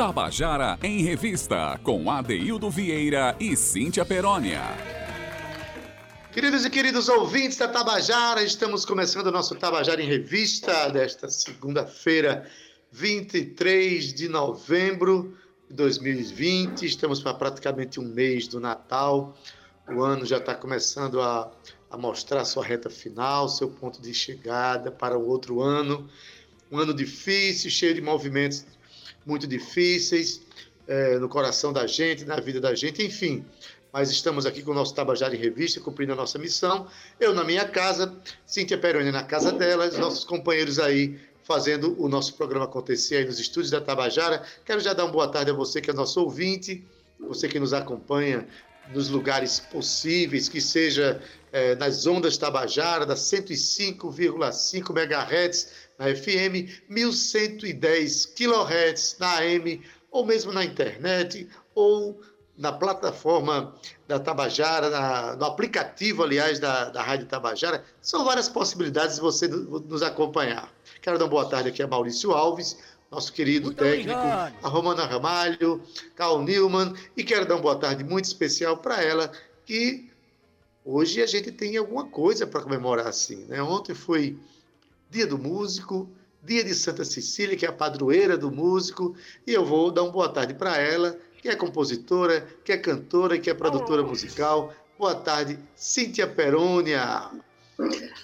Tabajara em Revista, com Adeildo Vieira e Cíntia Perónia. Queridos e queridos ouvintes da Tabajara, estamos começando o nosso Tabajara em Revista desta segunda-feira, 23 de novembro de 2020. Estamos para praticamente um mês do Natal. O ano já está começando a, a mostrar sua reta final, seu ponto de chegada para o outro ano. Um ano difícil, cheio de movimentos muito difíceis é, no coração da gente, na vida da gente, enfim. Mas estamos aqui com o nosso Tabajara em Revista, cumprindo a nossa missão. Eu na minha casa, Cíntia Peroni na casa dela, os nossos companheiros aí fazendo o nosso programa acontecer aí nos estúdios da Tabajara. Quero já dar uma boa tarde a você que é nosso ouvinte, você que nos acompanha nos lugares possíveis, que seja é, nas ondas Tabajara, da 105,5 MHz na FM, 1110 kHz na AM, ou mesmo na internet, ou na plataforma da Tabajara, na, no aplicativo, aliás, da, da Rádio Tabajara. São várias possibilidades de você nos acompanhar. Quero dar uma boa tarde aqui a Maurício Alves, nosso querido muito técnico, obrigado. a Romana Ramalho, Carl Newman, e quero dar uma boa tarde muito especial para ela, que hoje a gente tem alguma coisa para comemorar assim. Né? Ontem foi Dia do Músico, Dia de Santa Cecília, que é a padroeira do músico, e eu vou dar uma boa tarde para ela, que é compositora, que é cantora, que é produtora musical. Boa tarde, Cíntia Perônia.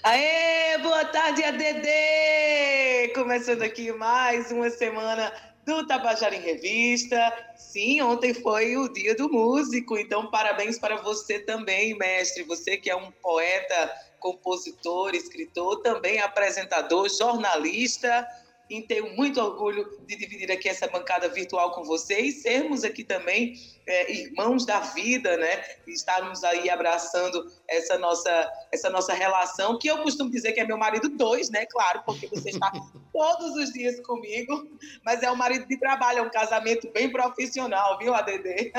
Aê, boa tarde, ADD! Começando aqui mais uma semana do Tabajara em Revista. Sim, ontem foi o dia do músico, então parabéns para você também, mestre. Você que é um poeta, compositor, escritor, também apresentador, jornalista e tenho muito orgulho de dividir aqui essa bancada virtual com vocês, sermos aqui também é, irmãos da vida, né? E estarmos aí abraçando essa nossa, essa nossa relação, que eu costumo dizer que é meu marido dois, né? Claro, porque você está todos os dias comigo, mas é um marido de trabalho, é um casamento bem profissional, viu, ADD?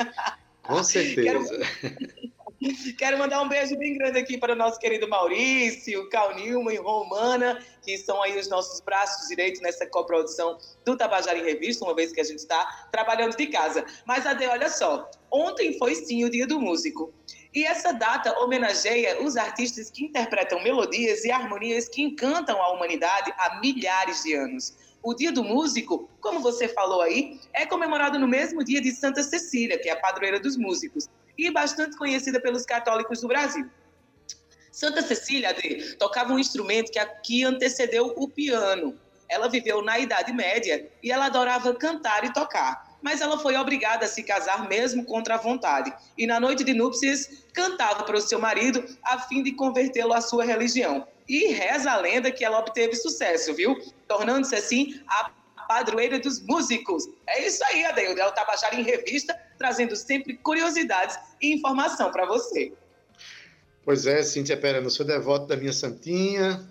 Com certeza. Quero... Quero mandar um beijo bem grande aqui para o nosso querido Maurício, Cal Nilma e Romana, que são aí os nossos braços direitos nessa coprodução do Tabajara em Revista, uma vez que a gente está trabalhando de casa. Mas, Ade, olha só, ontem foi sim o Dia do Músico. E essa data homenageia os artistas que interpretam melodias e harmonias que encantam a humanidade há milhares de anos. O Dia do Músico, como você falou aí, é comemorado no mesmo dia de Santa Cecília, que é a padroeira dos músicos e bastante conhecida pelos católicos do Brasil. Santa Cecília de, tocava um instrumento que aqui antecedeu o piano. Ela viveu na Idade Média e ela adorava cantar e tocar. Mas ela foi obrigada a se casar mesmo contra a vontade. E na noite de núpcias, cantava para o seu marido a fim de convertê-lo à sua religião. E reza a lenda que ela obteve sucesso, viu? Tornando-se assim a padroeira dos músicos. É isso aí, Adeildo. É o Tabajara em Revista, trazendo sempre curiosidades e informação para você. Pois é, Cíntia Pera, eu sou devoto da minha santinha,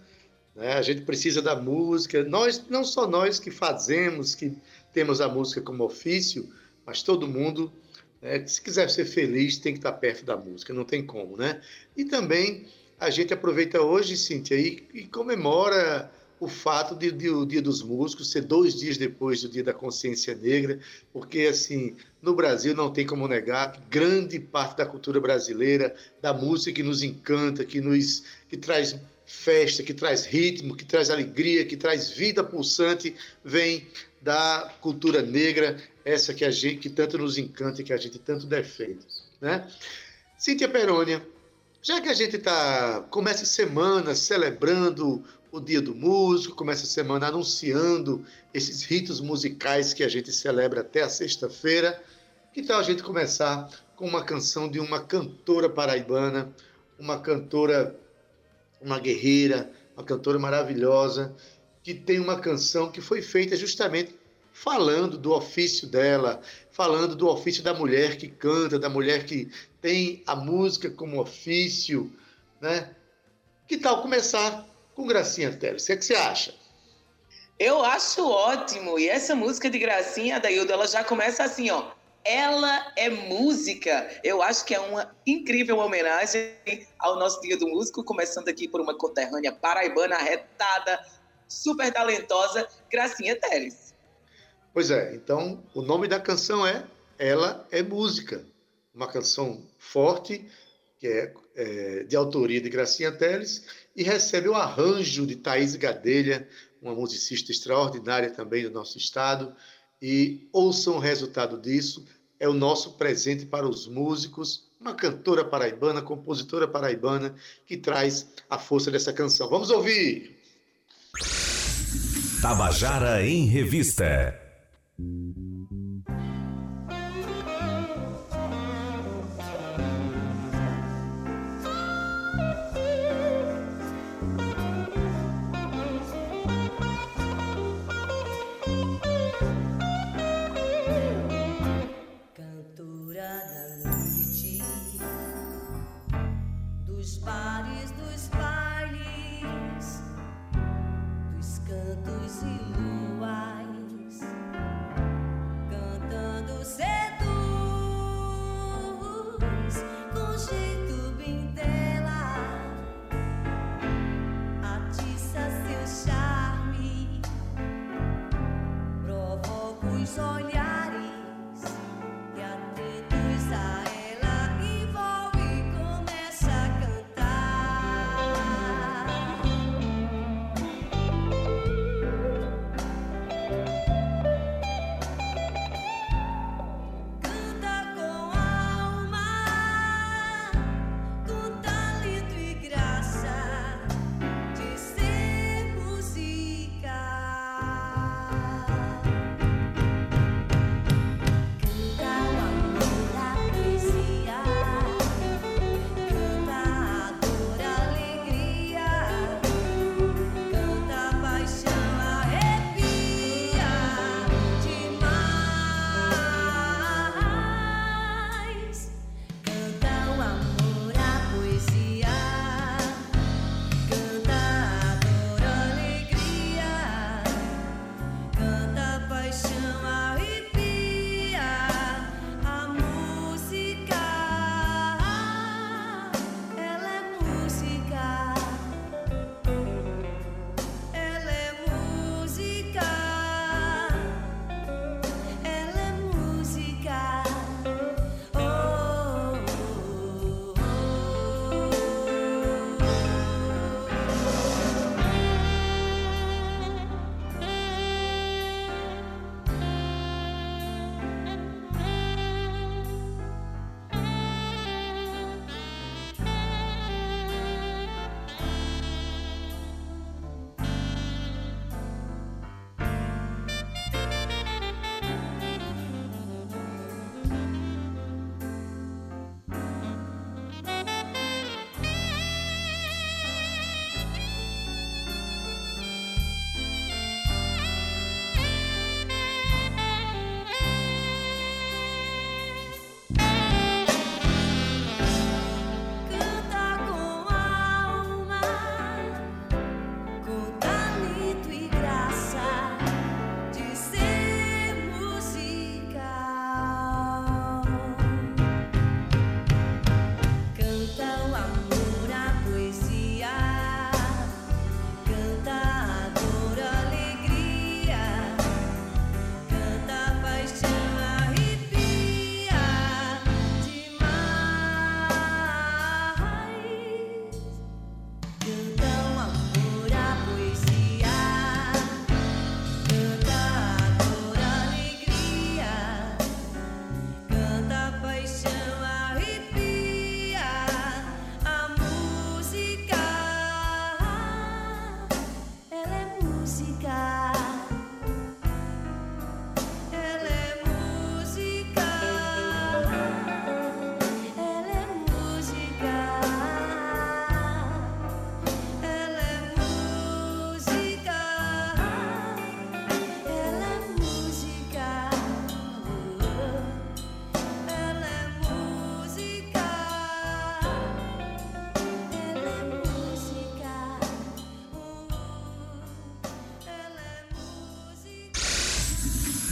né? a gente precisa da música, nós, não só nós que fazemos, que temos a música como ofício, mas todo mundo, né? se quiser ser feliz, tem que estar perto da música, não tem como, né? E também a gente aproveita hoje, Cíntia, e, e comemora o fato de, de, o Dia dos Músicos ser dois dias depois do Dia da Consciência Negra, porque, assim, no Brasil não tem como negar que grande parte da cultura brasileira, da música que nos encanta, que nos que traz festa, que traz ritmo, que traz alegria, que traz vida pulsante, vem da cultura negra, essa que a gente que tanto nos encanta e que a gente tanto defende, né? Cíntia Perônia, já que a gente tá começa semana celebrando o Dia do Músico, começa a semana anunciando esses ritos musicais que a gente celebra até a sexta-feira. Que tal a gente começar com uma canção de uma cantora paraibana, uma cantora, uma guerreira, uma cantora maravilhosa, que tem uma canção que foi feita justamente falando do ofício dela, falando do ofício da mulher que canta, da mulher que tem a música como ofício, né? Que tal começar com Gracinha Teles. O que, é que você acha? Eu acho ótimo. E essa música de Gracinha, Daildo, ela já começa assim, ó. Ela é música. Eu acho que é uma incrível homenagem ao nosso Dia do Músico, começando aqui por uma conterrânea paraibana retada, super talentosa, Gracinha Teles. Pois é, então o nome da canção é Ela é Música, uma canção forte, que é, é de autoria de Gracinha Teles, e recebe o arranjo de Thaís Gadelha, uma musicista extraordinária também do nosso estado. E ouçam o resultado disso, é o nosso presente para os músicos, uma cantora paraibana, compositora paraibana, que traz a força dessa canção. Vamos ouvir! Tabajara em Revista.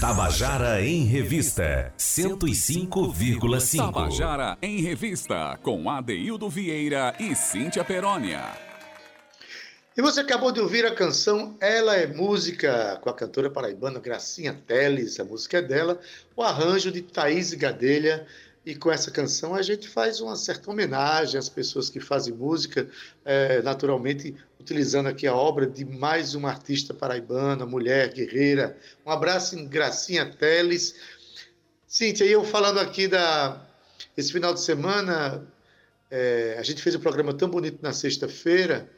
Tabajara em Revista 105,5. Tabajara em Revista com Adeildo Vieira e Cíntia Perónia. E você acabou de ouvir a canção Ela é Música, com a cantora paraibana Gracinha Teles, a música é dela, o arranjo de Thaís Gadelha. E com essa canção a gente faz uma certa homenagem às pessoas que fazem música, é, naturalmente utilizando aqui a obra de mais uma artista paraibana, mulher, guerreira. Um abraço em Gracinha Teles. Cíntia, eu falando aqui da. Esse final de semana, é, a gente fez um programa tão bonito na sexta-feira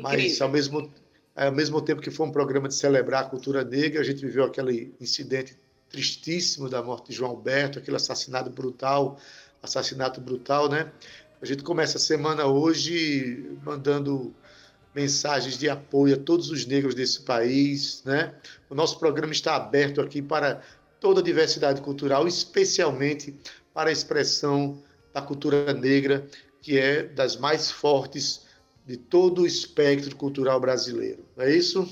mas, ao mesmo, ao mesmo tempo que foi um programa de celebrar a cultura negra, a gente viveu aquele incidente tristíssimo da morte de João Alberto, aquele assassinato brutal, assassinato brutal, né? A gente começa a semana hoje mandando mensagens de apoio a todos os negros desse país, né? O nosso programa está aberto aqui para toda a diversidade cultural, especialmente para a expressão da cultura negra, que é das mais fortes de todo o espectro cultural brasileiro. Não é isso?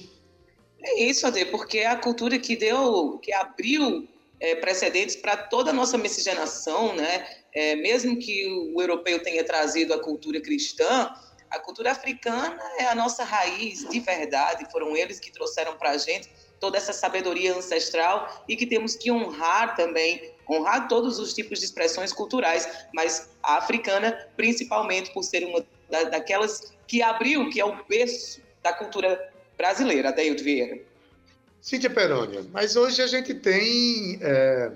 É isso, Ade, porque é a cultura que deu, que abriu é, precedentes para toda a nossa miscigenação, né? É, mesmo que o europeu tenha trazido a cultura cristã, a cultura africana é a nossa raiz de verdade. Foram eles que trouxeram para a gente toda essa sabedoria ancestral e que temos que honrar também, honrar todos os tipos de expressões culturais, mas a africana, principalmente por ser uma daquelas que abriu, que é o berço da cultura brasileira, Adeildo Vieira. Cíntia Perônia, mas hoje a gente tem é,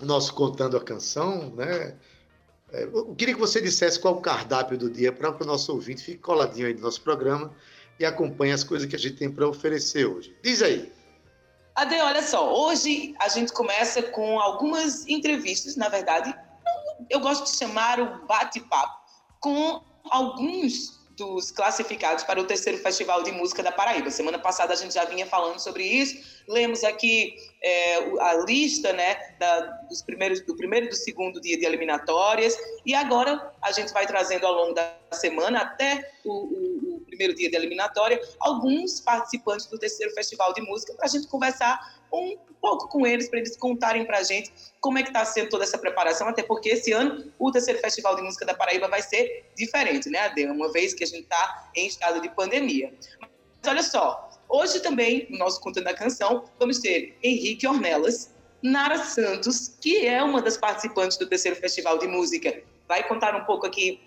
nosso Contando a Canção, né? É, eu queria que você dissesse qual o cardápio do dia para que o nosso ouvinte fique coladinho aí no nosso programa e acompanhe as coisas que a gente tem para oferecer hoje. Diz aí. Ade, olha só, hoje a gente começa com algumas entrevistas, na verdade, eu gosto de chamar o bate-papo com alguns dos classificados para o terceiro Festival de Música da Paraíba. Semana passada a gente já vinha falando sobre isso. Lemos aqui é, a lista né, da, dos primeiros, do primeiro e do segundo dia de eliminatórias. E agora a gente vai trazendo ao longo da semana, até o, o, o primeiro dia de eliminatória, alguns participantes do terceiro Festival de Música para a gente conversar um pouco com eles, para eles contarem para a gente como é que está sendo toda essa preparação, até porque esse ano o terceiro Festival de Música da Paraíba vai ser diferente, né, Adê? Uma vez que a gente está em estado de pandemia. Mas olha só, hoje também, no nosso Contando a Canção, vamos ter Henrique Ornelas, Nara Santos, que é uma das participantes do terceiro Festival de Música, vai contar um pouco aqui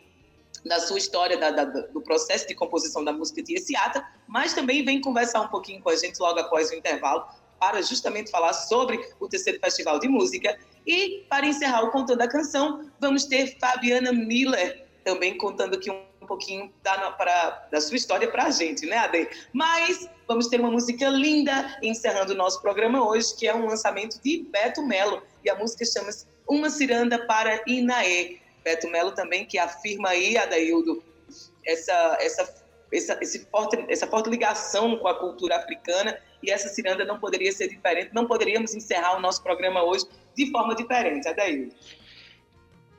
da sua história, da, da, do processo de composição da música de Essiata, mas também vem conversar um pouquinho com a gente logo após o intervalo para justamente falar sobre o terceiro Festival de Música. E, para encerrar o Contando a Canção, vamos ter Fabiana Miller também contando aqui um, pouquinho da, pra, da sua história para a gente, né, Ade? Mas vamos ter uma música linda encerrando o nosso programa hoje, que é um lançamento de Beto Melo. E a música chama-se Uma Ciranda para Inaê. Beto Melo também que afirma aí, Adaildo, essa, essa, essa, esse forte, essa forte ligação com a cultura africana e essa ciranda não poderia ser diferente, não poderíamos encerrar o nosso programa hoje de forma diferente. Adaildo.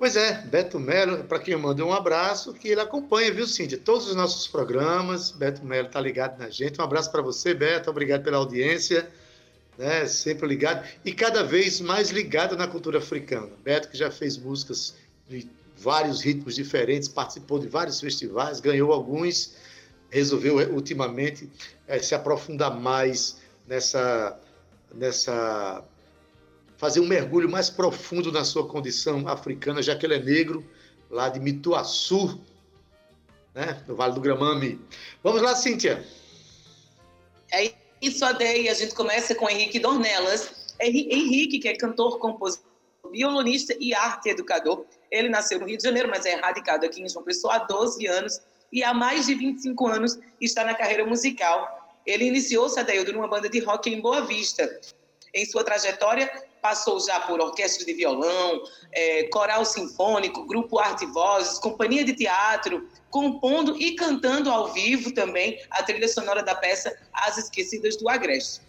Pois é, Beto Melo, para quem eu mando um abraço, que ele acompanha, viu, Cíntia? Todos os nossos programas. Beto Melo está ligado na gente. Um abraço para você, Beto. Obrigado pela audiência. Né? Sempre ligado. E cada vez mais ligado na cultura africana. Beto, que já fez músicas de vários ritmos diferentes, participou de vários festivais, ganhou alguns, resolveu eh, ultimamente é, se aprofundar mais nessa, nessa. fazer um mergulho mais profundo na sua condição africana, já que ele é negro, lá de Mituaçu, né, no Vale do Gramame. Vamos lá, Cíntia. É isso, Adei. A gente começa com Henrique Dornelas. Henrique, que é cantor, compositor, violonista e arte educador, ele nasceu no Rio de Janeiro, mas é radicado aqui em João Pessoa há 12 anos e há mais de 25 anos está na carreira musical. Ele iniciou-se, Adaildo, numa banda de rock em Boa Vista. Em sua trajetória, passou já por orquestra de violão, é, coral sinfônico, grupo Arte Vozes, companhia de teatro, compondo e cantando ao vivo também a trilha sonora da peça As Esquecidas do Agreste.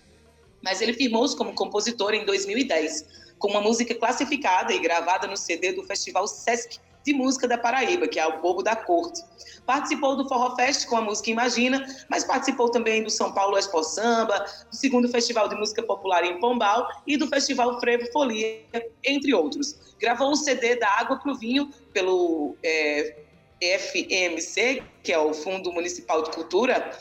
Mas ele firmou-se como compositor em 2010 com uma música classificada e gravada no CD do Festival Sesc de Música da Paraíba, que é o Povo da Corte. Participou do Forró Fest com a música Imagina, mas participou também do São Paulo Expo Samba, do segundo Festival de Música Popular em Pombal e do Festival Frevo Folia, entre outros. Gravou o CD da Água para o Vinho pelo é, FMC, que é o Fundo Municipal de Cultura.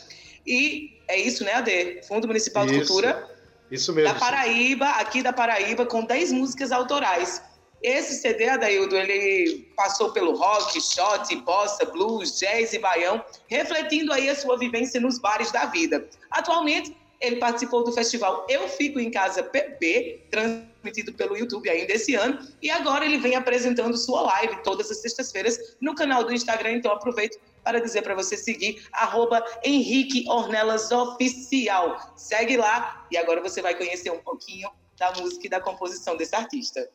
E é isso, né, Ade? Fundo Municipal isso, de Cultura. Isso mesmo. Da Paraíba, aqui da Paraíba, com 10 músicas autorais. Esse CD, Adaildo, ele passou pelo rock, shot, bossa, blues, jazz e baião, refletindo aí a sua vivência nos bares da vida. Atualmente, ele participou do festival Eu Fico em Casa PB, transmitido pelo YouTube ainda esse ano, e agora ele vem apresentando sua live todas as sextas-feiras no canal do Instagram, então aproveito para dizer para você seguir arroba Henrique Ornelas Oficial. Segue lá e agora você vai conhecer um pouquinho da música e da composição desse artista.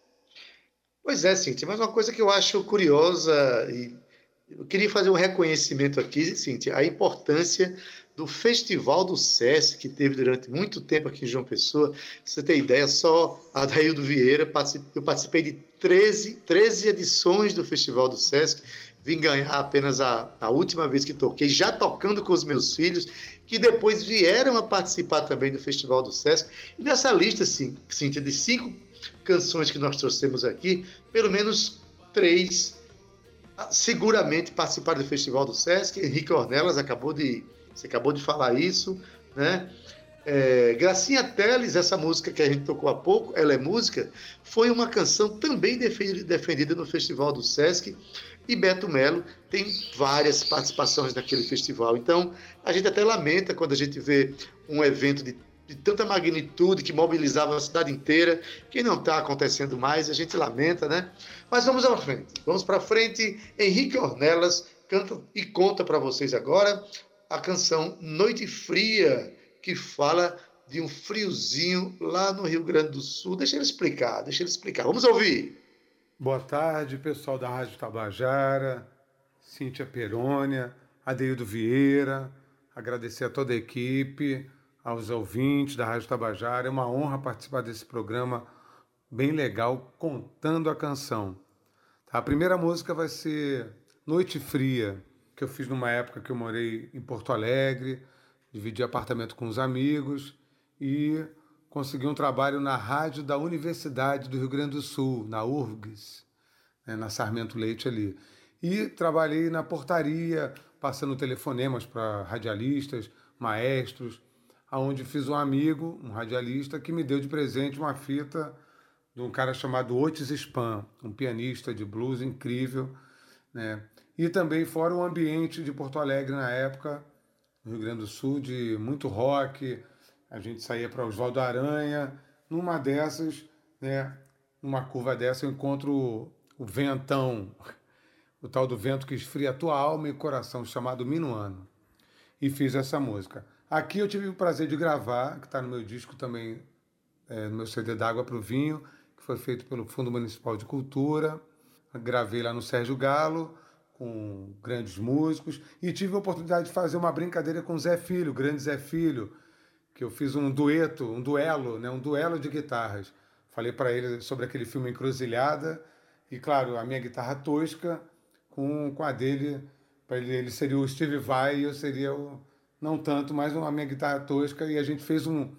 Pois é, Cintia, mas uma coisa que eu acho curiosa e eu queria fazer um reconhecimento aqui, Cintia, a importância do Festival do SESC, que teve durante muito tempo aqui em João Pessoa. você tem ideia, só a Daildo Vieira, eu participei de 13, 13 edições do Festival do SESC, vim ganhar apenas a, a última vez que toquei, já tocando com os meus filhos, que depois vieram a participar também do Festival do SESC. E nessa lista, sim, Cíntia, de cinco canções que nós trouxemos aqui, pelo menos três ah, seguramente participaram do Festival do SESC. Henrique Ornelas acabou de você acabou de falar isso, né? É, Gracinha Teles, essa música que a gente tocou há pouco, ela é música, foi uma canção também defendida no Festival do Sesc. E Beto Melo tem várias participações naquele festival. Então, a gente até lamenta quando a gente vê um evento de, de tanta magnitude que mobilizava a cidade inteira, que não está acontecendo mais, a gente lamenta, né? Mas vamos à frente. Vamos para frente. Henrique Ornelas canta e conta para vocês agora a canção Noite Fria, que fala de um friozinho lá no Rio Grande do Sul. Deixa ele explicar, deixa ele explicar. Vamos ouvir. Boa tarde, pessoal da Rádio Tabajara, Cíntia Perônia, Adeildo Vieira, agradecer a toda a equipe, aos ouvintes da Rádio Tabajara. É uma honra participar desse programa bem legal, contando a canção. A primeira música vai ser Noite Fria que eu fiz numa época que eu morei em Porto Alegre, dividi apartamento com os amigos e consegui um trabalho na rádio da Universidade do Rio Grande do Sul, na URGS, né, na Sarmento Leite ali. E trabalhei na portaria, passando telefonemas para radialistas, maestros, aonde fiz um amigo, um radialista, que me deu de presente uma fita de um cara chamado Otis Spam, um pianista de blues incrível, né? E também fora o ambiente de Porto Alegre na época, no Rio Grande do Sul, de muito rock. A gente saía para Oswaldo Aranha. Numa dessas, né, numa curva dessa, eu encontro o ventão, o tal do vento que esfria tua alma e coração, chamado Minuano. E fiz essa música. Aqui eu tive o prazer de gravar, que está no meu disco também, é, no meu CD d'Água para o Vinho, que foi feito pelo Fundo Municipal de Cultura. Gravei lá no Sérgio Galo com grandes músicos e tive a oportunidade de fazer uma brincadeira com Zé Filho, o grande Zé Filho, que eu fiz um dueto, um duelo, né, um duelo de guitarras. Falei para ele sobre aquele filme Encruzilhada e, claro, a minha guitarra tosca com, com a dele, para ele, ele seria o Steve Vai e eu seria o não tanto, mas a minha guitarra tosca e a gente fez um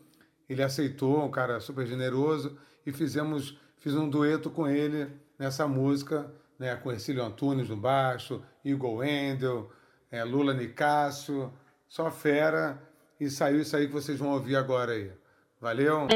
ele aceitou, um cara super generoso e fizemos fiz um dueto com ele nessa música né, com Ercílio Antunes no baixo, Igor Wendel, é, Lula Nicásio, só fera, e saiu isso aí que vocês vão ouvir agora aí. Valeu!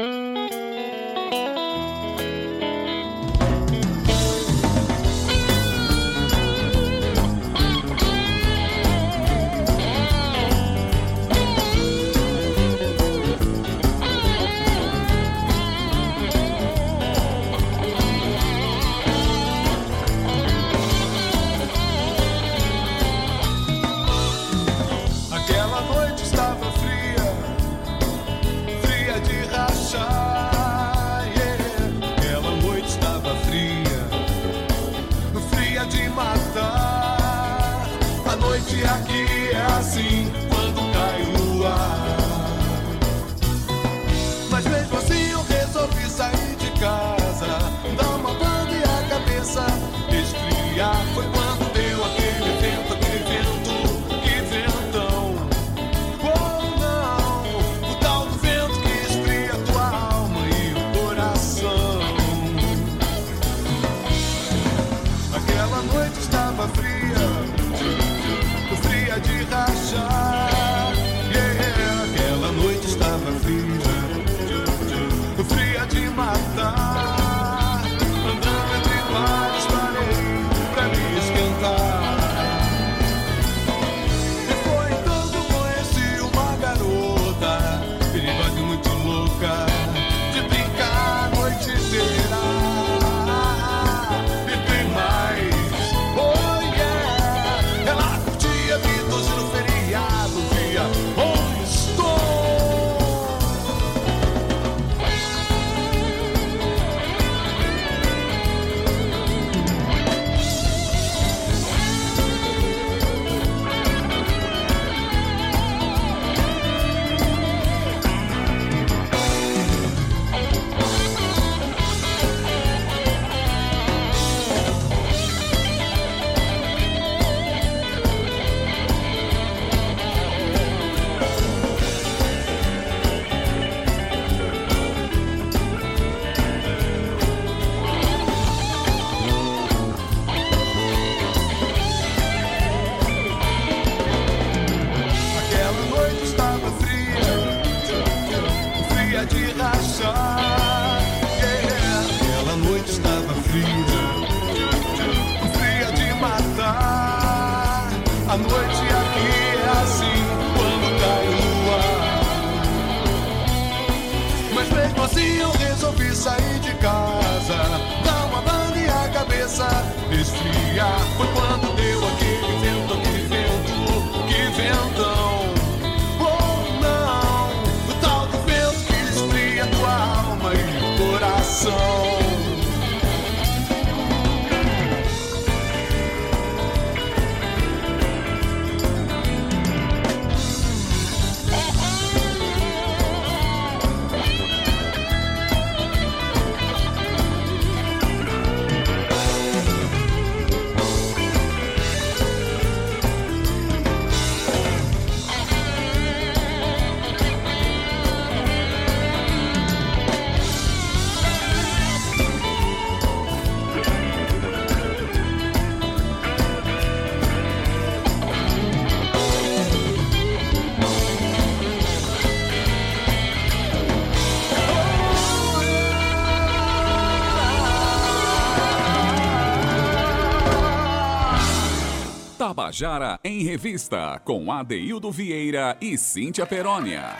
Tabajara em Revista, com Adeildo Vieira e Cíntia Perónia.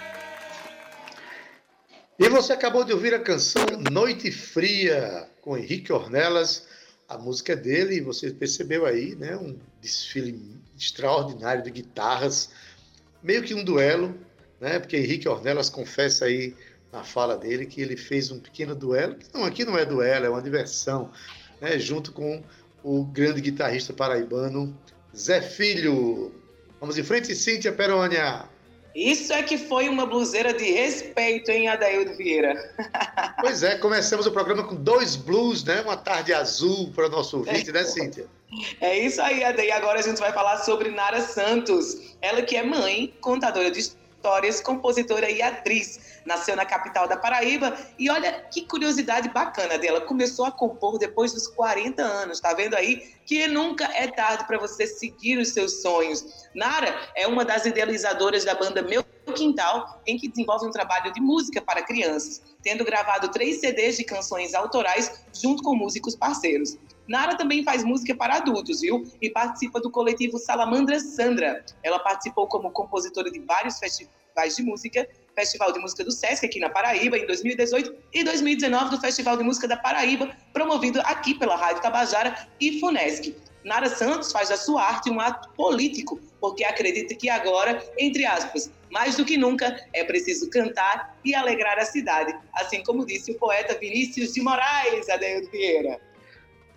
E você acabou de ouvir a canção Noite Fria, com Henrique Ornelas. A música é dele, e você percebeu aí, né? Um desfile extraordinário de guitarras, meio que um duelo, né? Porque Henrique Ornelas confessa aí na fala dele que ele fez um pequeno duelo. Não, aqui não é duelo, é uma diversão, né? Junto com o grande guitarrista paraibano Zé Filho. Vamos em frente, Cíntia Perônia. Isso é que foi uma bluseira de respeito, hein, Adaildo Vieira? Pois é, começamos o programa com dois blues, né? Uma tarde azul para o nosso ouvinte, é, né, Cíntia? É isso aí, Adaí. Agora a gente vai falar sobre Nara Santos. Ela que é mãe, contadora de histórias, compositora e atriz. Nasceu na capital da Paraíba e olha que curiosidade bacana dela. Começou a compor depois dos 40 anos. Tá vendo aí que nunca é tarde para você seguir os seus sonhos. Nara é uma das idealizadoras da banda Meu Quintal, em que desenvolve um trabalho de música para crianças, tendo gravado três CDs de canções autorais junto com músicos parceiros. Nara também faz música para adultos, viu? E participa do coletivo Salamandra Sandra. Ela participou como compositora de vários festivais de música, Festival de Música do Sesc aqui na Paraíba em 2018 e 2019 do Festival de Música da Paraíba, promovido aqui pela Rádio Tabajara e Funesc. Nara Santos faz da sua arte um ato político, porque acredita que agora, entre aspas, mais do que nunca, é preciso cantar e alegrar a cidade, assim como disse o poeta Vinícius de Moraes, Adeildo Vieira.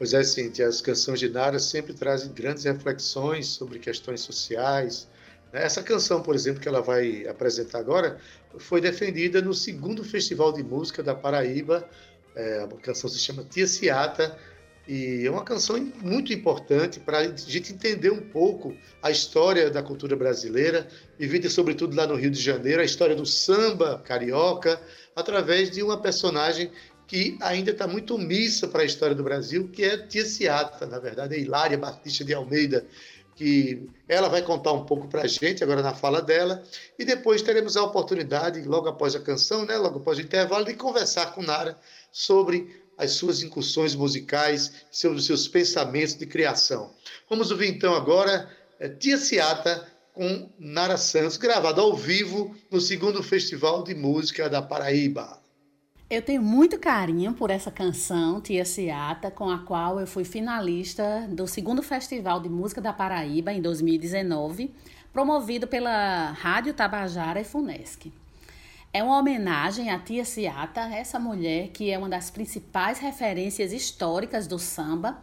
Pois é, Cintia, as canções de Nara sempre trazem grandes reflexões sobre questões sociais. Né? Essa canção, por exemplo, que ela vai apresentar agora, foi defendida no segundo Festival de Música da Paraíba. É, a canção se chama Tia Ciata, e é uma canção muito importante para a gente entender um pouco a história da cultura brasileira, vivida sobretudo lá no Rio de Janeiro, a história do samba carioca, através de uma personagem que ainda está muito omissa para a história do Brasil, que é Tia Ciata, na verdade, é Hilária Batista de Almeida, que ela vai contar um pouco para a gente agora na fala dela, e depois teremos a oportunidade, logo após a canção, né, logo após o intervalo, de conversar com Nara sobre as suas incursões musicais, sobre os seus pensamentos de criação. Vamos ouvir então agora é, Tia Ciata com Nara Santos, gravado ao vivo no segundo Festival de Música da Paraíba. Eu tenho muito carinho por essa canção, Tia Ciata, com a qual eu fui finalista do segundo Festival de Música da Paraíba em 2019, promovido pela Rádio Tabajara e Funesc. É uma homenagem à Tia Ciata, essa mulher que é uma das principais referências históricas do samba.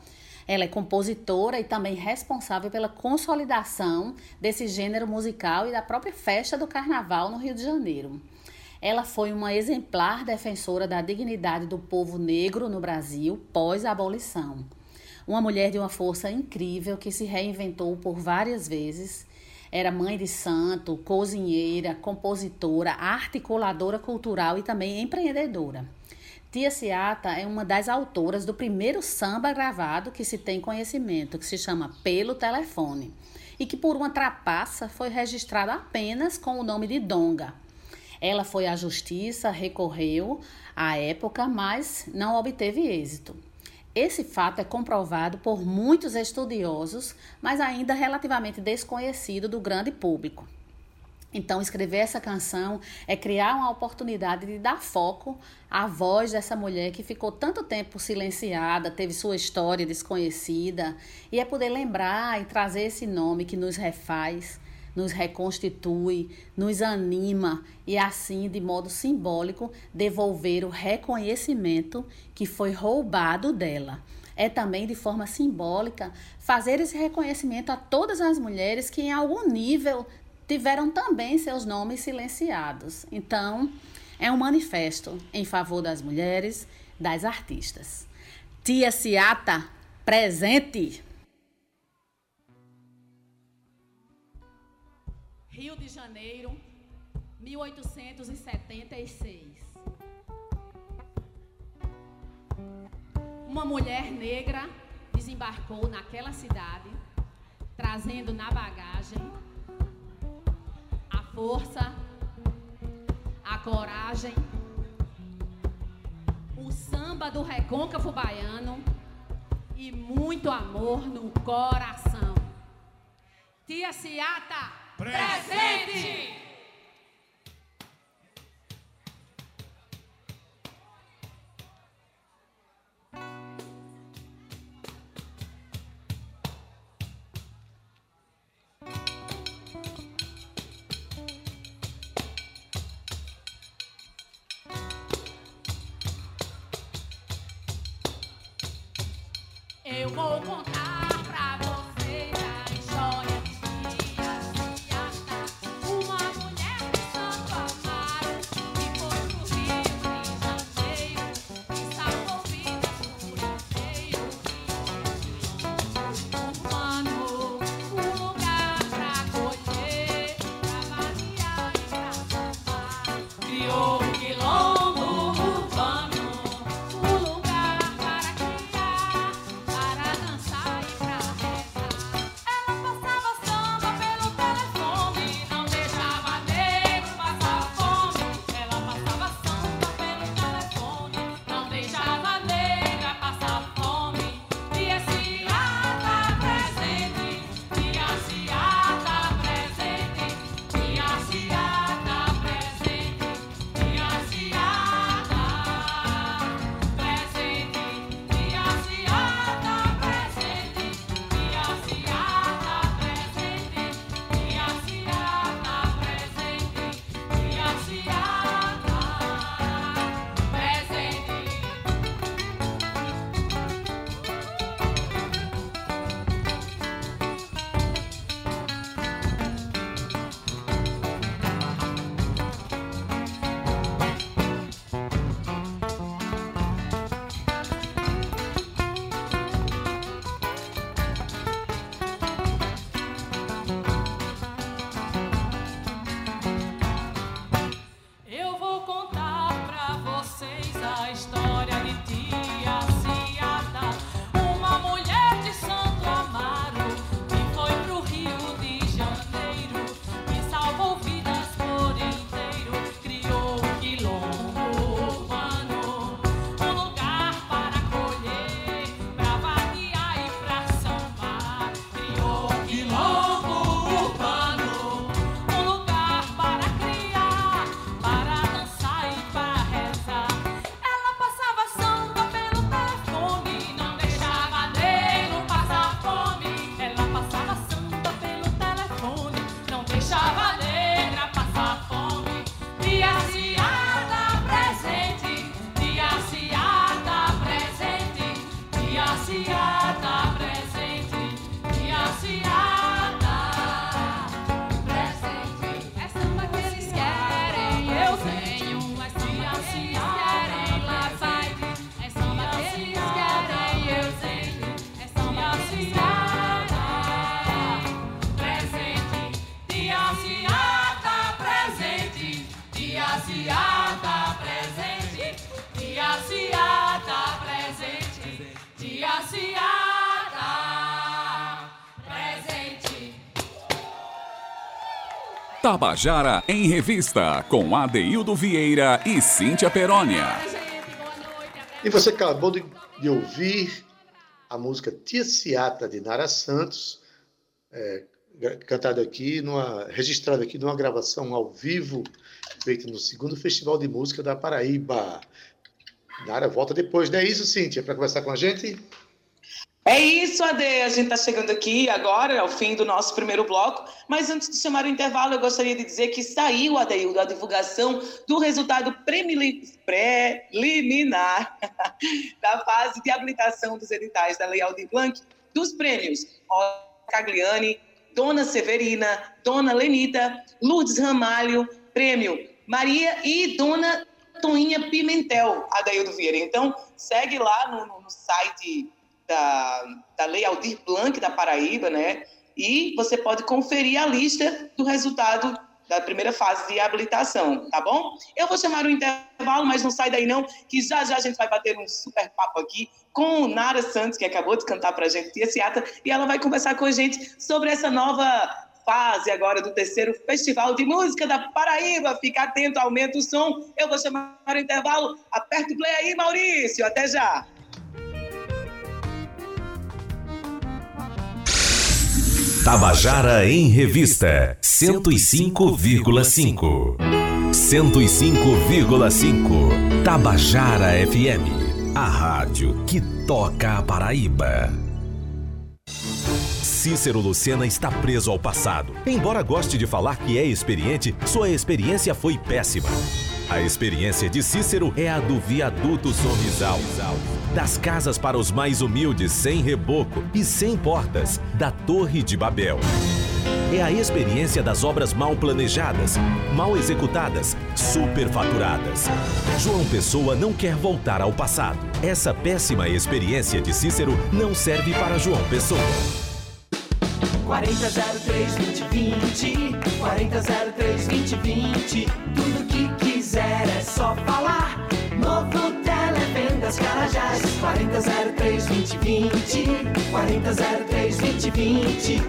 Ela é compositora e também responsável pela consolidação desse gênero musical e da própria festa do carnaval no Rio de Janeiro. Ela foi uma exemplar defensora da dignidade do povo negro no Brasil pós a abolição. Uma mulher de uma força incrível que se reinventou por várias vezes. Era mãe de santo, cozinheira, compositora, articuladora cultural e também empreendedora. Tia Ciata é uma das autoras do primeiro samba gravado que se tem conhecimento, que se chama Pelo Telefone, e que por uma trapaça foi registrado apenas com o nome de Donga. Ela foi à justiça, recorreu à época, mas não obteve êxito. Esse fato é comprovado por muitos estudiosos, mas ainda relativamente desconhecido do grande público. Então, escrever essa canção é criar uma oportunidade de dar foco à voz dessa mulher que ficou tanto tempo silenciada, teve sua história desconhecida, e é poder lembrar e trazer esse nome que nos refaz, nos reconstitui, nos anima e, assim, de modo simbólico, devolver o reconhecimento que foi roubado dela. É também, de forma simbólica, fazer esse reconhecimento a todas as mulheres que, em algum nível, tiveram também seus nomes silenciados. Então, é um manifesto em favor das mulheres, das artistas. Tia Ciata, presente! Rio de Janeiro, 1876. Uma mulher negra desembarcou naquela cidade, trazendo na bagagem a força, a coragem, o samba do recôncavo baiano e muito amor no coração. Tia Ciata. Presente. Eu vou contar Tabajara em Revista, com Adeildo Vieira e Cíntia Perónia. Gente, boa noite. Até E você acabou de, de ouvir a música Tia Ciata de Nara Santos, é, cantada aqui, numa, registrada aqui numa gravação ao vivo, feita no segundo Festival de Música da Paraíba. Nara volta depois, não é isso, Cíntia, para conversar com a gente? É isso, Ade. A gente está chegando aqui agora, ao fim do nosso primeiro bloco. Mas antes de chamar o intervalo, eu gostaria de dizer que saiu, Adeildo, a divulgação do resultado preliminar da fase de habilitação dos editais da Lei Aldir Blanc dos prêmios Cagliani, Dona Severina, Dona Lenita, Lourdes Ramalho, Prêmio Maria e Dona Toinha Pimentel, Adaildo Vieira. Então, segue lá no- no site da, da Lei Aldir Blanc da Paraíba, né? E você pode conferir a lista do resultado da primeira fase de habilitação, tá bom? Eu vou chamar o intervalo, mas não sai daí não, que já já a gente vai bater um super papo aqui com Nara Santos, que acabou de cantar pra gente Tia Ciata, e ela vai conversar com a gente sobre essa nova fase agora do terceiro Festival de Música da Paraíba. Fica atento, aumenta o som. Eu vou chamar o intervalo. Aperta o play aí, Maurício. Até já. Tabajara em Revista 105,5. 105,5. Tabajara FM. A rádio que toca a Paraíba. Cícero Lucena está preso ao passado. Embora goste de falar que é experiente, sua experiência foi péssima. A experiência de Cícero é a do viaduto Sorrisal. Das casas para os mais humildes, sem reboco e sem portas, da Torre de Babel. É a experiência das obras mal planejadas, mal executadas, superfaturadas. João Pessoa não quer voltar ao passado. Essa péssima experiência de Cícero não serve para João Pessoa. 4003 2020 4003 2020 Tudo que quiser é só falar Carajás 4003 2020 4003 2020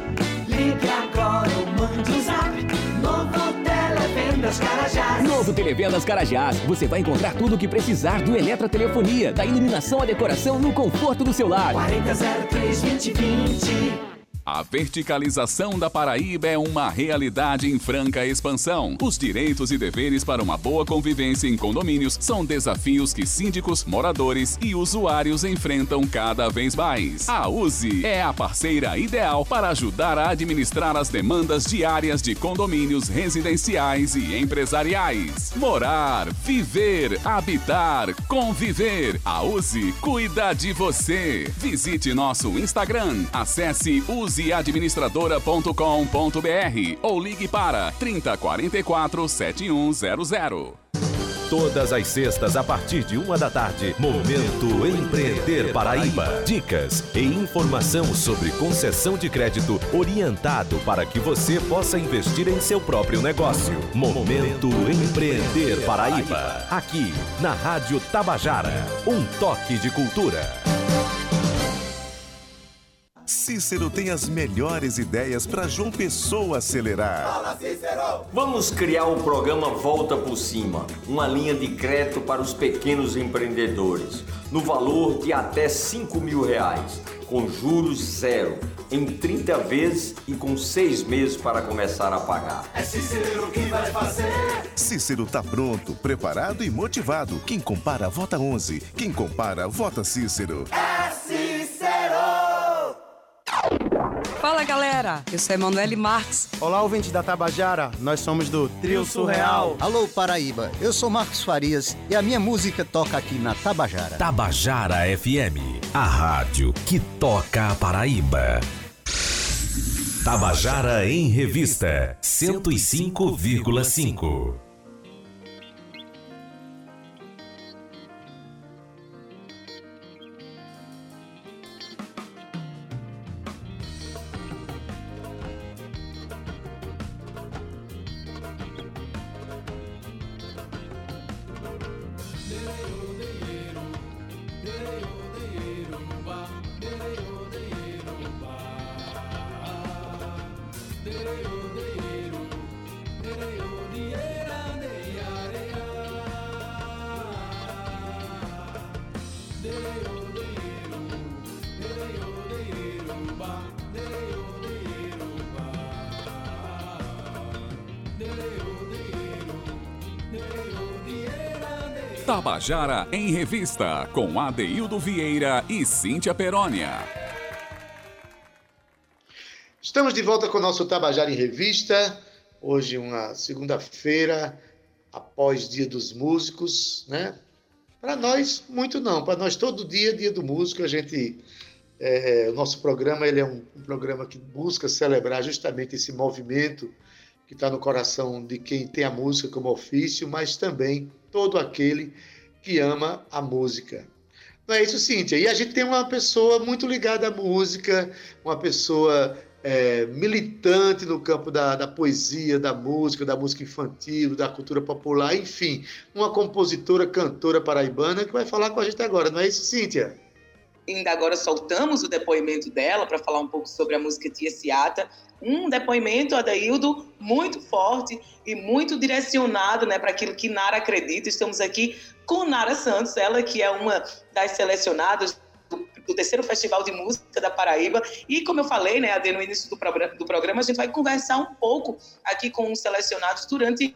Ligue agora ou mande um zap Novo Televendas Carajás Novo Televendas Carajás. Você vai encontrar tudo o que precisar do eletrotelefonia, da iluminação à decoração no conforto do seu lar. 4003 2020 A verticalização da Paraíba é uma realidade em franca expansão. Os direitos e deveres para uma boa convivência em condomínios são desafios que síndicos, moradores e usuários enfrentam cada vez mais. A USE é a parceira ideal para ajudar a administrar as demandas diárias de condomínios residenciais e empresariais. Morar, viver, habitar, conviver. A USE cuida de você. Visite nosso Instagram. Acesse useadministradora.com.br ou ligue para 3044 7100. Todas as sextas, a partir de uma da tarde, Momento Empreender Paraíba. Dicas e informação sobre concessão de crédito orientado para que você possa investir em seu próprio negócio. Momento Empreender Paraíba. Aqui, na Rádio Tabajara. Um toque de cultura. Cícero tem as melhores ideias para João Pessoa acelerar. Vamos criar o programa Volta por Cima, uma linha de crédito para os pequenos empreendedores, no valor de até 5 mil reais, com juros zero, em 30 vezes e com seis meses para começar a pagar. É Cícero que vai fazer Cícero tá pronto, preparado e motivado. Quem compara, vota 11. Quem compara, vota Cícero. É Fala galera, eu sou Emanuele Marques. Olá, ouvinte da Tabajara, nós somos do Trio Surreal. Alô, Paraíba, eu sou Marcos Farias e a minha música toca aqui na Tabajara. Tabajara FM, a rádio que toca a Paraíba. Tabajara em Revista 105,5. Tabajara em Revista, com Adeildo Vieira e Cíntia Perónia. Estamos de volta com o nosso Tabajara em Revista. Hoje, uma segunda-feira, após Dia dos Músicos, né? Para nós, muito não. Para nós, todo dia, Dia do Músico, a gente. é, o nosso programa ele é um, um programa que busca celebrar justamente esse movimento que está no coração de quem tem a música como ofício, mas também todo aquele que ama a música. Não é isso, Cíntia? E a gente tem uma pessoa muito ligada à música, uma pessoa é, militante no campo da, da poesia, da música, da música infantil, da cultura popular, enfim, uma compositora, cantora paraibana que vai falar com a gente agora, não é isso, Cíntia? ainda agora soltamos o depoimento dela para falar um pouco sobre a música Tia Ciata. Um depoimento, Adaildo, muito forte e muito direcionado né, para aquilo que Nara acredita. Estamos aqui com Nara Santos, ela que é uma das selecionadas do do terceiro Festival de Música da Paraíba. E como eu falei, né, Ade, no início do programa, do programa, a gente vai conversar um pouco aqui com os selecionados durante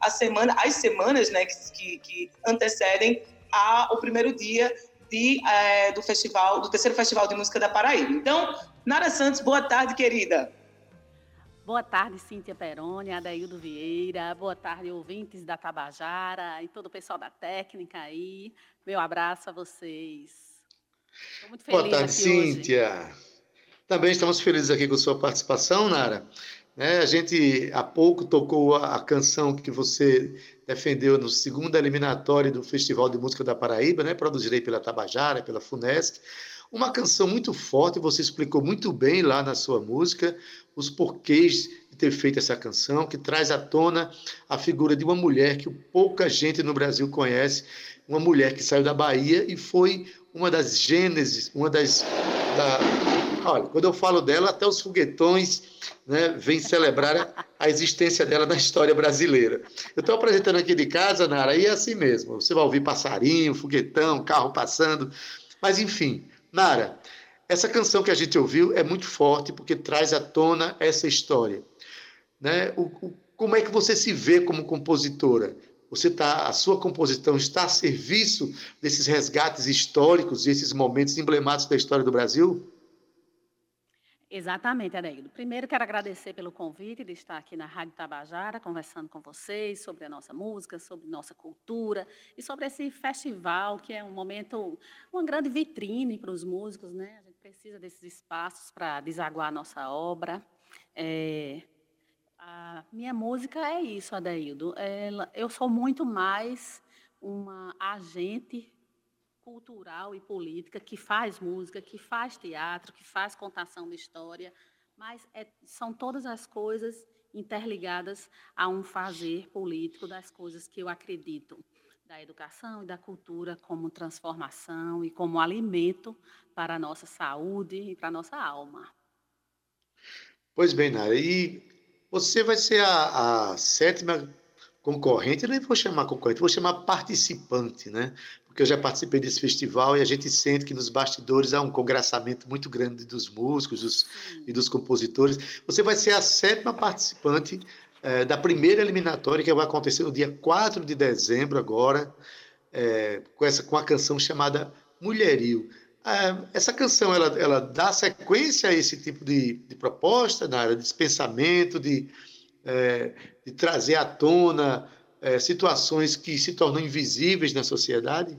a semana, as semanas né, que, que antecedem a, o primeiro dia de, é, do festival, do terceiro Festival de Música da Paraíba. Então, Nara Santos, boa tarde, querida. Boa tarde, Cíntia Peroni, Adaildo Vieira. Boa tarde, ouvintes da Tabajara e todo o pessoal da técnica aí. Meu abraço a vocês. Estou muito feliz Boa tarde, Cíntia. hoje. Também estamos felizes aqui com sua participação, Nara. Né, a gente há pouco tocou a, a canção que você defendeu no segundo eliminatório do Festival de Música da Paraíba, né, produzida pela Tabajara, pela Funesc. Uma canção muito forte, você explicou muito bem lá na sua música os porquês de ter feito essa canção, que traz à tona a figura de uma mulher que pouca gente no Brasil conhece, uma mulher que saiu da Bahia e foi uma das gênesis, uma das. Da... Olha, quando eu falo dela, até os foguetões né, vêm celebrar a, existência dela na história brasileira. Eu estou apresentando aqui de casa, Nara, e é assim mesmo. Você vai ouvir passarinho, foguetão, carro passando. Mas, enfim, Nara, essa canção que a gente ouviu é muito forte porque traz à tona essa história. Né? O, o, como é que você se vê como compositora? Você tá, a sua composição está a serviço desses resgates históricos e esses momentos emblemáticos da história do Brasil? Exatamente, Adeildo. Primeiro, quero agradecer pelo convite de estar aqui na Rádio Tabajara, conversando com vocês sobre a nossa música, sobre nossa cultura e sobre esse festival, que é um momento, uma grande vitrine para os músicos, né? A gente precisa desses espaços para desaguar a nossa obra. É, a minha música é isso, Adeildo. Ela, eu sou muito mais uma agente cultural e política que faz música, que faz teatro, que faz contação de história, mas é, são todas as coisas interligadas a um fazer político das coisas que eu acredito, da educação e da cultura como transformação e como alimento para a nossa saúde e para a nossa alma. Pois bem, Nara, e você vai ser a, a sétima concorrente, eu nem vou chamar concorrente, vou chamar participante, né? Porque eu já participei desse festival e a gente sente que nos bastidores há um congraçamento muito grande dos músicos dos, e dos compositores. Você vai ser a sétima participante é, da primeira eliminatória que vai acontecer no dia 4 de dezembro agora, é, com, essa, com a canção chamada Mulherio. É, essa canção, ela, ela dá sequência a esse tipo de, de proposta, na área de pensamento, de, é, de trazer à tona é, situações que se tornam invisíveis na sociedade?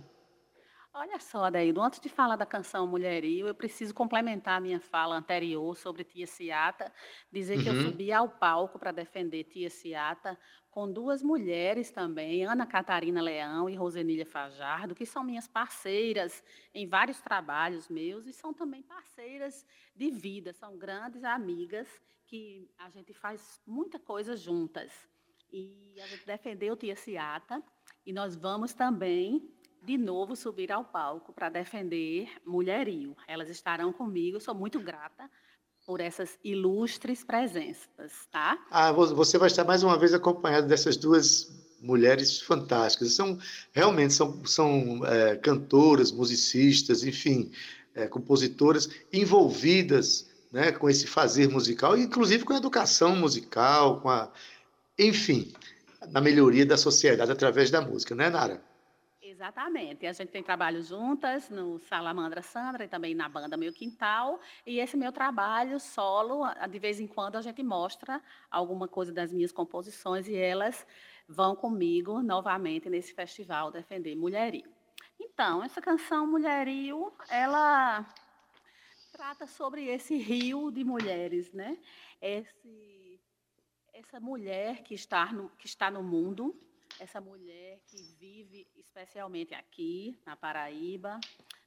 Olha só, Adaildo, antes de falar da canção Mulherio, eu preciso complementar a minha fala anterior sobre Tia Ciata, dizer que eu Uhum. subi ao palco para defender Tia Ciata com duas mulheres também, Ana Catarina Leão e Rosenília Fajardo, que são minhas parceiras em vários trabalhos meus e são também parceiras de vida, são grandes amigas que a gente faz muita coisa juntas. E a gente defendeu Tia Ciata e nós vamos também de novo subir ao palco para defender Mulherio. Elas estarão comigo, sou muito grata por essas ilustres presenças, tá? Ah, vo- você vai estar mais uma vez acompanhado dessas duas mulheres fantásticas. São realmente são, são é, cantoras, musicistas, enfim, é, compositoras envolvidas, né, com esse fazer musical, inclusive com a educação musical, com a, enfim, na melhoria da sociedade através da música, né, Nara? Exatamente. A gente tem trabalho juntas no Salamandra Sandra e também na banda Meu Quintal. E esse meu trabalho solo, de vez em quando a gente mostra alguma coisa das minhas composições e elas vão comigo novamente nesse festival defender Mulherio. Então, essa canção Mulherio, ela trata sobre esse rio de mulheres, né? Esse, essa mulher que está, no, que está no mundo, essa mulher que vive especialmente aqui, na Paraíba,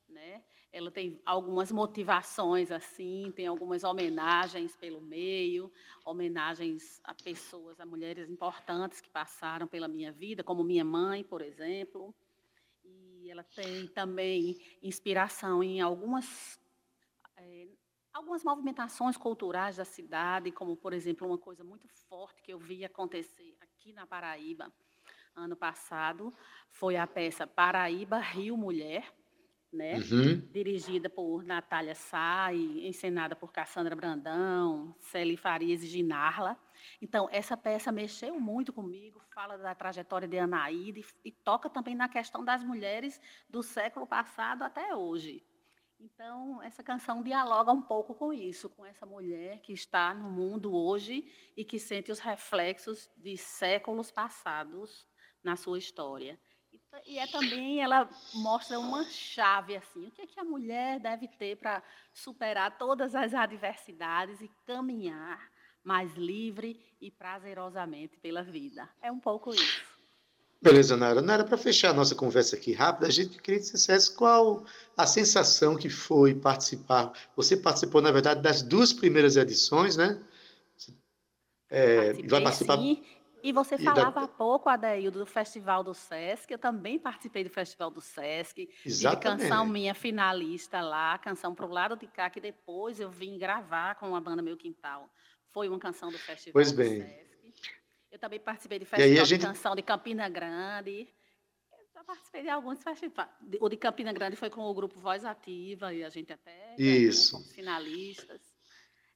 né? Ela tem algumas motivações assim, tem algumas homenagens pelo meio, homenagens a pessoas, a mulheres importantes que passaram pela minha vida, como minha mãe, por exemplo. E ela tem também inspiração em algumas eh, algumas movimentações culturais da cidade, como, por exemplo, uma coisa muito forte que eu vi acontecer aqui na Paraíba ano passado, foi a peça Paraíba Rio Mulher, né? Uhum. Dirigida por Natália Sá e encenada por Cassandra Brandão, Celi Farias e Ginarla. Então, essa peça mexeu muito comigo, fala da trajetória de Anaída e, e toca também na questão das mulheres do século passado até hoje. Então, essa canção dialoga um pouco com isso, com essa mulher que está no mundo hoje e que sente os reflexos de séculos passados na sua história. E E é também, ela mostra uma chave, assim, o que, é que a mulher deve ter para superar todas as adversidades e caminhar mais livre e prazerosamente pela vida. É um pouco isso. Beleza, Nara. Nara, para fechar a nossa conversa aqui rápida, a gente queria que você dissesse qual a sensação que foi participar. Você participou, na verdade, das duas primeiras edições, né? É, vai participar. sim. E você E da- falava há pouco, Adeildo, do Festival do Sesc. Eu também participei do Festival do Sesc. Exatamente. canção minha finalista lá, canção Pro Lado de Cá, que depois eu vim gravar com a banda Meu Quintal. Foi uma canção do Festival Pois do bem. Sesc. Eu também participei do Festival gente- de Canção de Campina Grande. Eu já participei de alguns festivais. O de Campina Grande foi com o grupo Voz Ativa, e a gente até Isso. finalistas.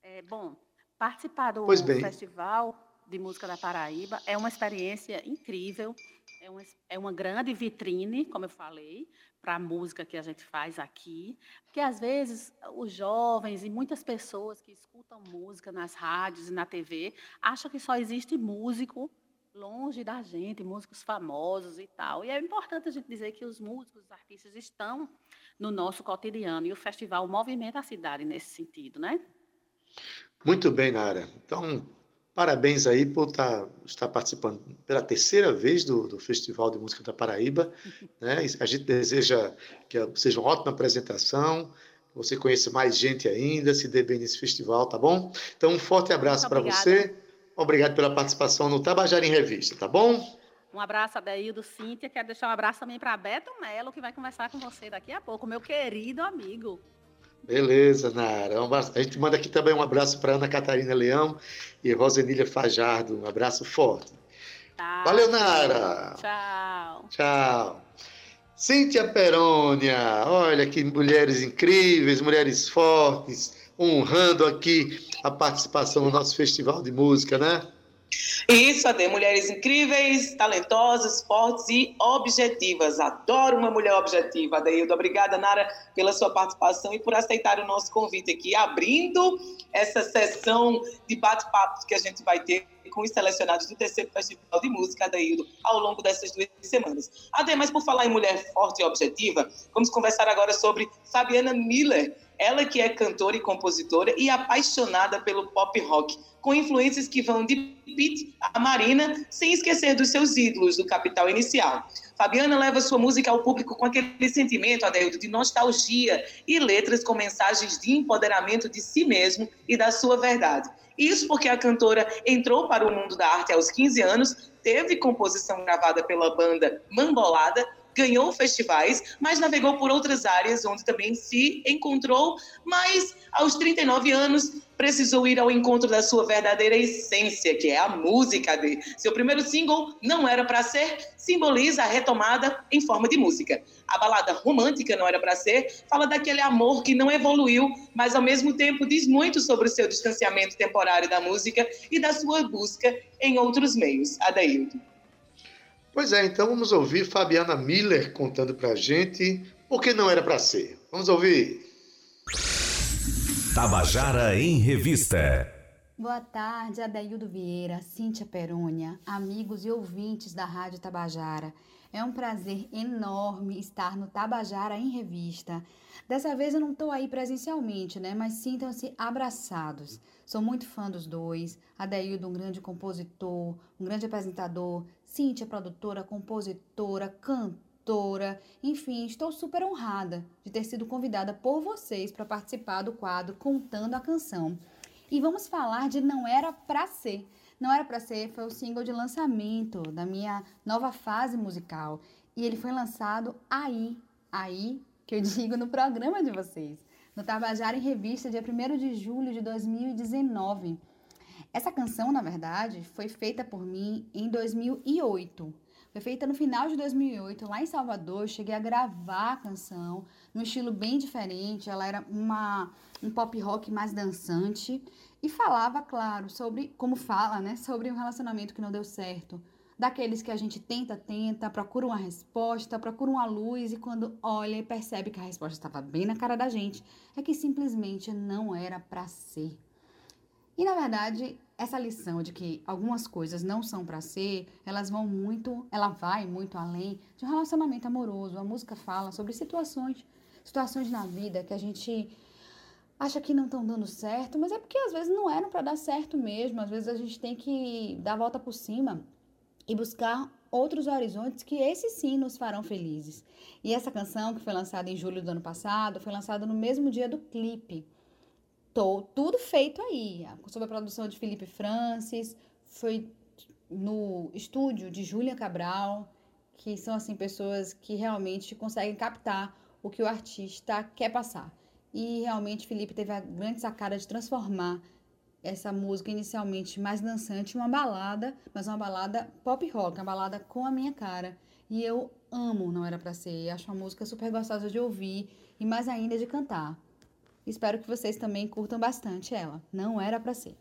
É, bom, participar do Pois bem. Festival de Música da Paraíba é uma experiência incrível, é uma, é uma grande vitrine, como eu falei, para a música que a gente faz aqui, porque às vezes os jovens e muitas pessoas que escutam música nas rádios e na TV acham que só existe músico longe da gente, músicos famosos e tal. E é importante a gente dizer que os músicos, os artistas estão no nosso cotidiano e o festival movimenta a cidade nesse sentido, né? Muito bem, Nara. Então, parabéns aí por tá, estar participando pela terceira vez do, do Festival de Música da Paraíba. Né? A gente deseja que seja uma ótima apresentação, que você conheça mais gente ainda, se dê bem nesse festival, tá bom? Então, um forte abraço para você. Obrigado pela participação no Tabajara em Revista, tá bom? Um abraço, Adeildo, Cíntia. Quero deixar um abraço também para Beto Melo, que vai conversar com você daqui a pouco, meu querido amigo. Beleza, Nara. Abraço. A gente manda aqui também um abraço para Ana Catarina Leão e Rosenília Fajardo. Um abraço forte. Tá? Valeu, Nara. Tchau. Tchau. Cíntia Perônia, olha que mulheres incríveis, mulheres fortes, honrando aqui a participação no nosso festival de música, né? Isso, Ade, mulheres incríveis, talentosas, fortes e objetivas. Adoro uma mulher objetiva, Adeildo. Obrigada, Nara, pela sua participação e por aceitar o nosso convite aqui, abrindo essa sessão de bate-papos que a gente vai ter com os selecionados do terceiro Festival de Música, Adeildo, ao longo dessas duas semanas. Ade, mas por falar em mulher forte e objetiva, vamos conversar agora sobre Fabiana Miller. Ela que é cantora e compositora e apaixonada pelo pop rock, com influências que vão de Pete a Marina, sem esquecer dos seus ídolos do Capital Inicial. Fabiana leva sua música ao público com aquele sentimento, Adeildo, de nostalgia e letras com mensagens de empoderamento de si mesmo e da sua verdade. Isso porque a cantora entrou para o mundo da arte aos 15 anos, teve composição gravada pela banda Mambolada, ganhou festivais, mas navegou por outras áreas onde também se encontrou, mas aos 39 anos precisou ir ao encontro da sua verdadeira essência, que é a música dele. Seu primeiro single, Não Era Pra Ser, simboliza a retomada em forma de música. A balada romântica, Não Era Pra Ser, fala daquele amor que não evoluiu, mas ao mesmo tempo diz muito sobre o seu distanciamento temporário da música e da sua busca em outros meios. Adaildo. Pois é, então vamos ouvir Fabiana Miller contando pra gente por que não era pra ser. Vamos ouvir. Tabajara em Revista. Boa tarde, Adaildo Vieira, Cíntia Perônia, amigos e ouvintes da Rádio Tabajara. É um prazer enorme estar no Tabajara em Revista. Dessa vez eu não estou aí presencialmente, né? Mas sintam-se abraçados. Sou muito fã dos dois. Adaildo, um grande compositor, um grande apresentador. Cíntia, produtora, compositora, cantora. Enfim, estou super honrada de ter sido convidada por vocês para participar do quadro Contando a Canção. E vamos falar de Não Era Pra Ser. Não Era Pra Ser foi o single de lançamento da minha nova fase musical. E ele foi lançado aí, aí que eu digo no programa de vocês, no Tabajara em Revista, dia 1 de julho de 2019. Essa canção, na verdade, foi feita por mim em 2008. Foi feita no final de 2008, lá em Salvador. Eu cheguei a gravar a canção num estilo bem diferente. Ela era uma, um pop rock mais dançante e falava, claro, sobre, como fala, né? Sobre um relacionamento que não deu certo. Daqueles que a gente tenta, tenta, procura uma resposta, procura uma luz e quando olha e percebe que a resposta estava bem na cara da gente, é que simplesmente não era para ser. E na verdade, essa lição de que algumas coisas não são para ser, elas vão muito, ela vai muito além de um relacionamento amoroso. A música fala sobre situações, situações na vida que a gente acha que não estão dando certo, mas é porque às vezes não eram para dar certo mesmo. Às vezes a gente tem que dar a volta por cima e buscar outros horizontes que esses sim nos farão felizes. E essa canção, que foi lançada em julho do ano passado, foi lançada no mesmo dia do clipe. Tô, tudo feito aí, sob a produção de Felipe Francis, foi no estúdio de Júlia Cabral, que são assim pessoas que realmente conseguem captar o que o artista quer passar. E realmente Felipe teve a grande sacada de transformar essa música inicialmente mais dançante uma balada, mas uma balada pop rock, uma balada com a minha cara. E eu amo Não Era Pra Ser, acho uma música super gostosa de ouvir e mais ainda de cantar. Espero que vocês também curtam bastante ela. Não era para ser.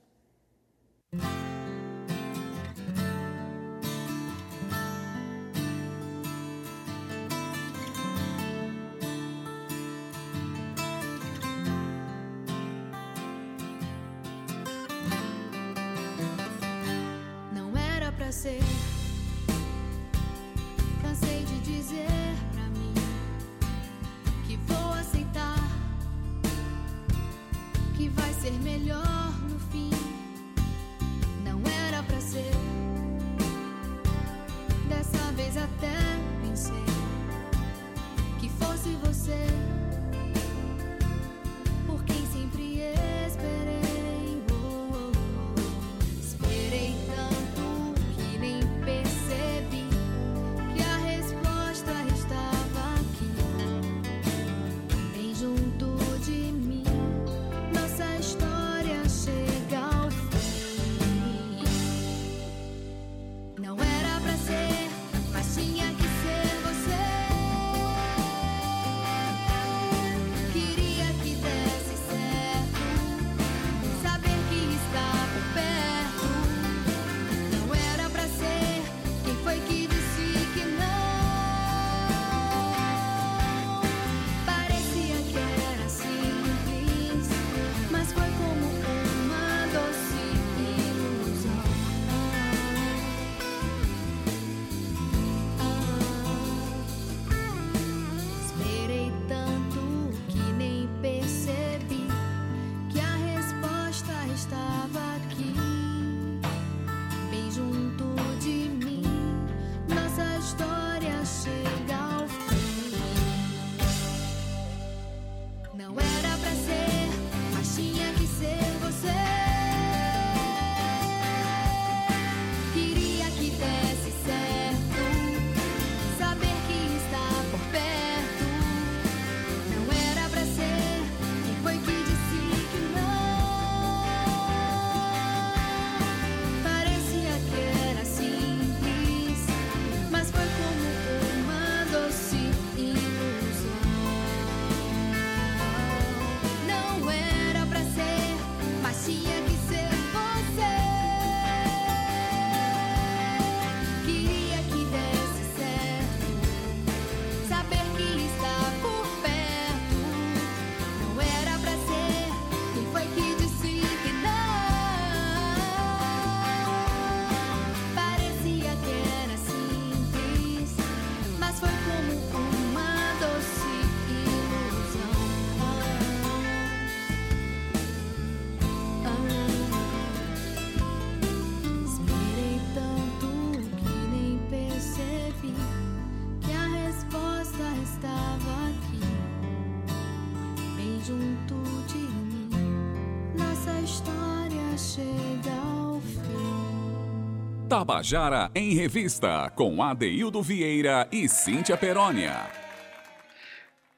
Tabajara em Revista, com Adeildo Vieira e Cíntia Perónia.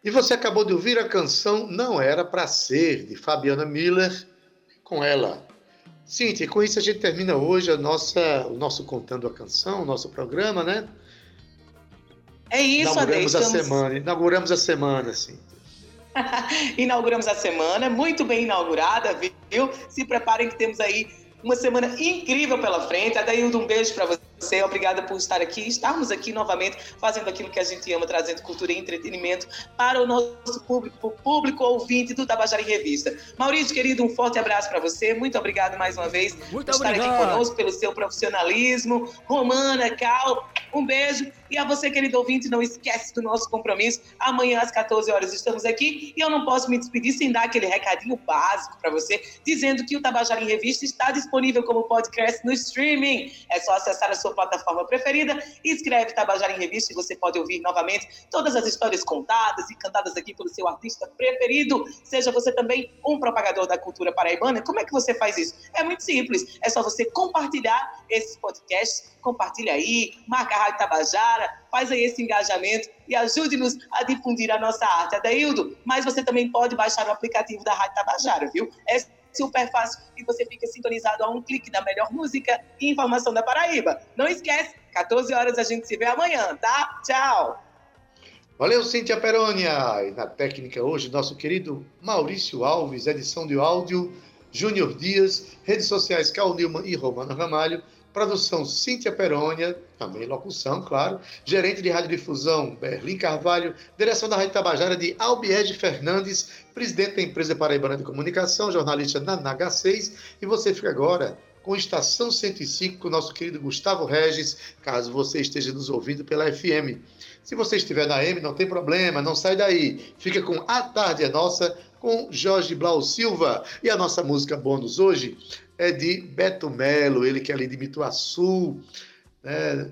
E você acabou de ouvir a canção Não Era Pra Ser, de Fabiana Miller, com ela. Cíntia, com isso a gente termina hoje a nossa, o nosso Contando a Canção, o nosso programa, né? É isso. Inauguramos a Estamos... semana, inauguramos a semana, assim. Inauguramos a semana, muito bem inaugurada, viu? Se preparem que temos aí uma semana incrível pela frente. Adaildo, um beijo para você. Obrigada por estar aqui, estarmos aqui novamente fazendo aquilo que a gente ama, trazendo cultura e entretenimento para o nosso público, público ouvinte do Tabajara em Revista. Maurício, querido, um forte abraço para você. Muito obrigado mais uma vez Muito por estar aqui obrigado. conosco, pelo seu profissionalismo. Romana, Cal, um beijo. E a você, querido ouvinte, não esquece do nosso compromisso. Amanhã, às 14 horas, estamos aqui. E eu não posso me despedir sem dar aquele recadinho básico para você, dizendo que o Tabajara em Revista está disponível como podcast no streaming. É só acessar a sua plataforma preferida, escreve Tabajara em Revista e você pode ouvir novamente todas as histórias contadas e cantadas aqui pelo seu artista preferido. Seja você também um propagador da cultura paraibana, como é que você faz isso? É muito simples. É só você compartilhar esses podcasts, compartilha aí, marca a Rádio Tabajara, faz aí esse engajamento e ajude-nos a difundir a nossa arte. Adaildo, mas você também pode baixar o aplicativo da Rádio Tabajara, viu? É super fácil e você fica sintonizado a um clique da melhor música e informação da Paraíba. Não esquece, 14 horas a gente se vê amanhã, tá? Tchau! Valeu, Cíntia Perônia! E na técnica hoje, nosso querido Maurício Alves, edição de áudio, Júnior Dias, redes sociais Cal Nilman e Romano Ramalho, produção Cíntia Perônia, também locução, claro, gerente de radiodifusão Berlim Carvalho, direção da Rádio Tabajara de Albiege Fernandes, presidente da empresa Paraibana de Comunicação, jornalista na NH6, e você fica agora com Estação 105 com o nosso querido Gustavo Regis, caso você esteja nos ouvindo pela FM. Se você estiver na M, não tem problema, não sai daí. Fica com A Tarde é Nossa, com Jorge Blau Silva. E a nossa música bônus hoje é de Beto Melo, ele que é ali de Mituaçu. Né?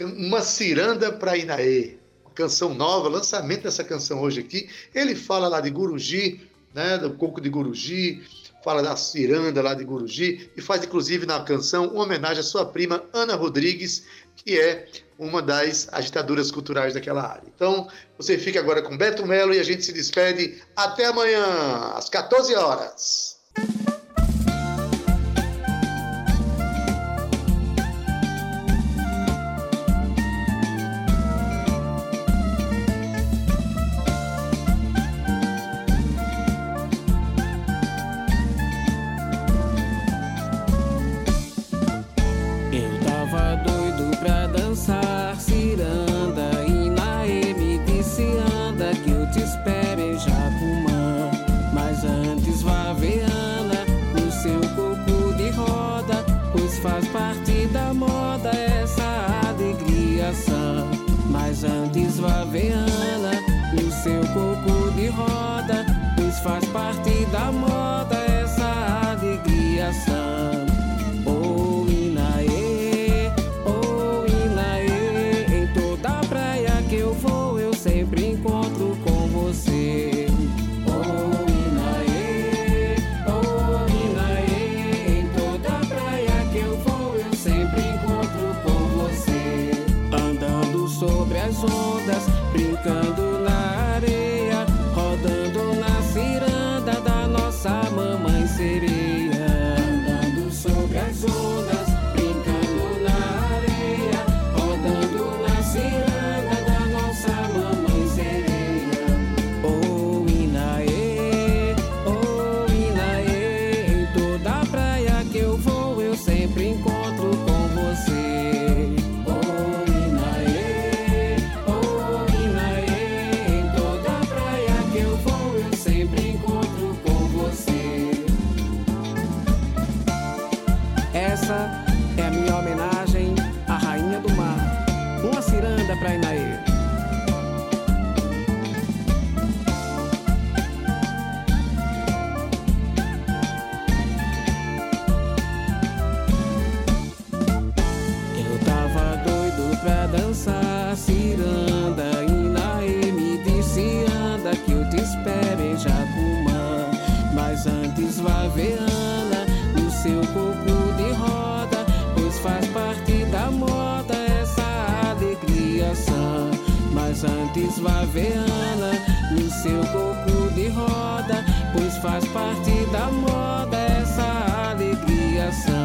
Uma ciranda para Inaê. Canção nova, lançamento dessa canção hoje aqui. Ele fala lá de Guruji, né? do coco de Guruji, fala da ciranda lá de Guruji e faz inclusive na canção uma homenagem à sua prima Ana Rodrigues, que é uma das agitadoras culturais daquela área. Então, você fica agora com Beto Melo e a gente se despede até amanhã, às 14 horas. Antes vá ver Ana no seu corpo de roda Pois faz parte seu corpo de roda, pois faz parte da moda essa alegriação.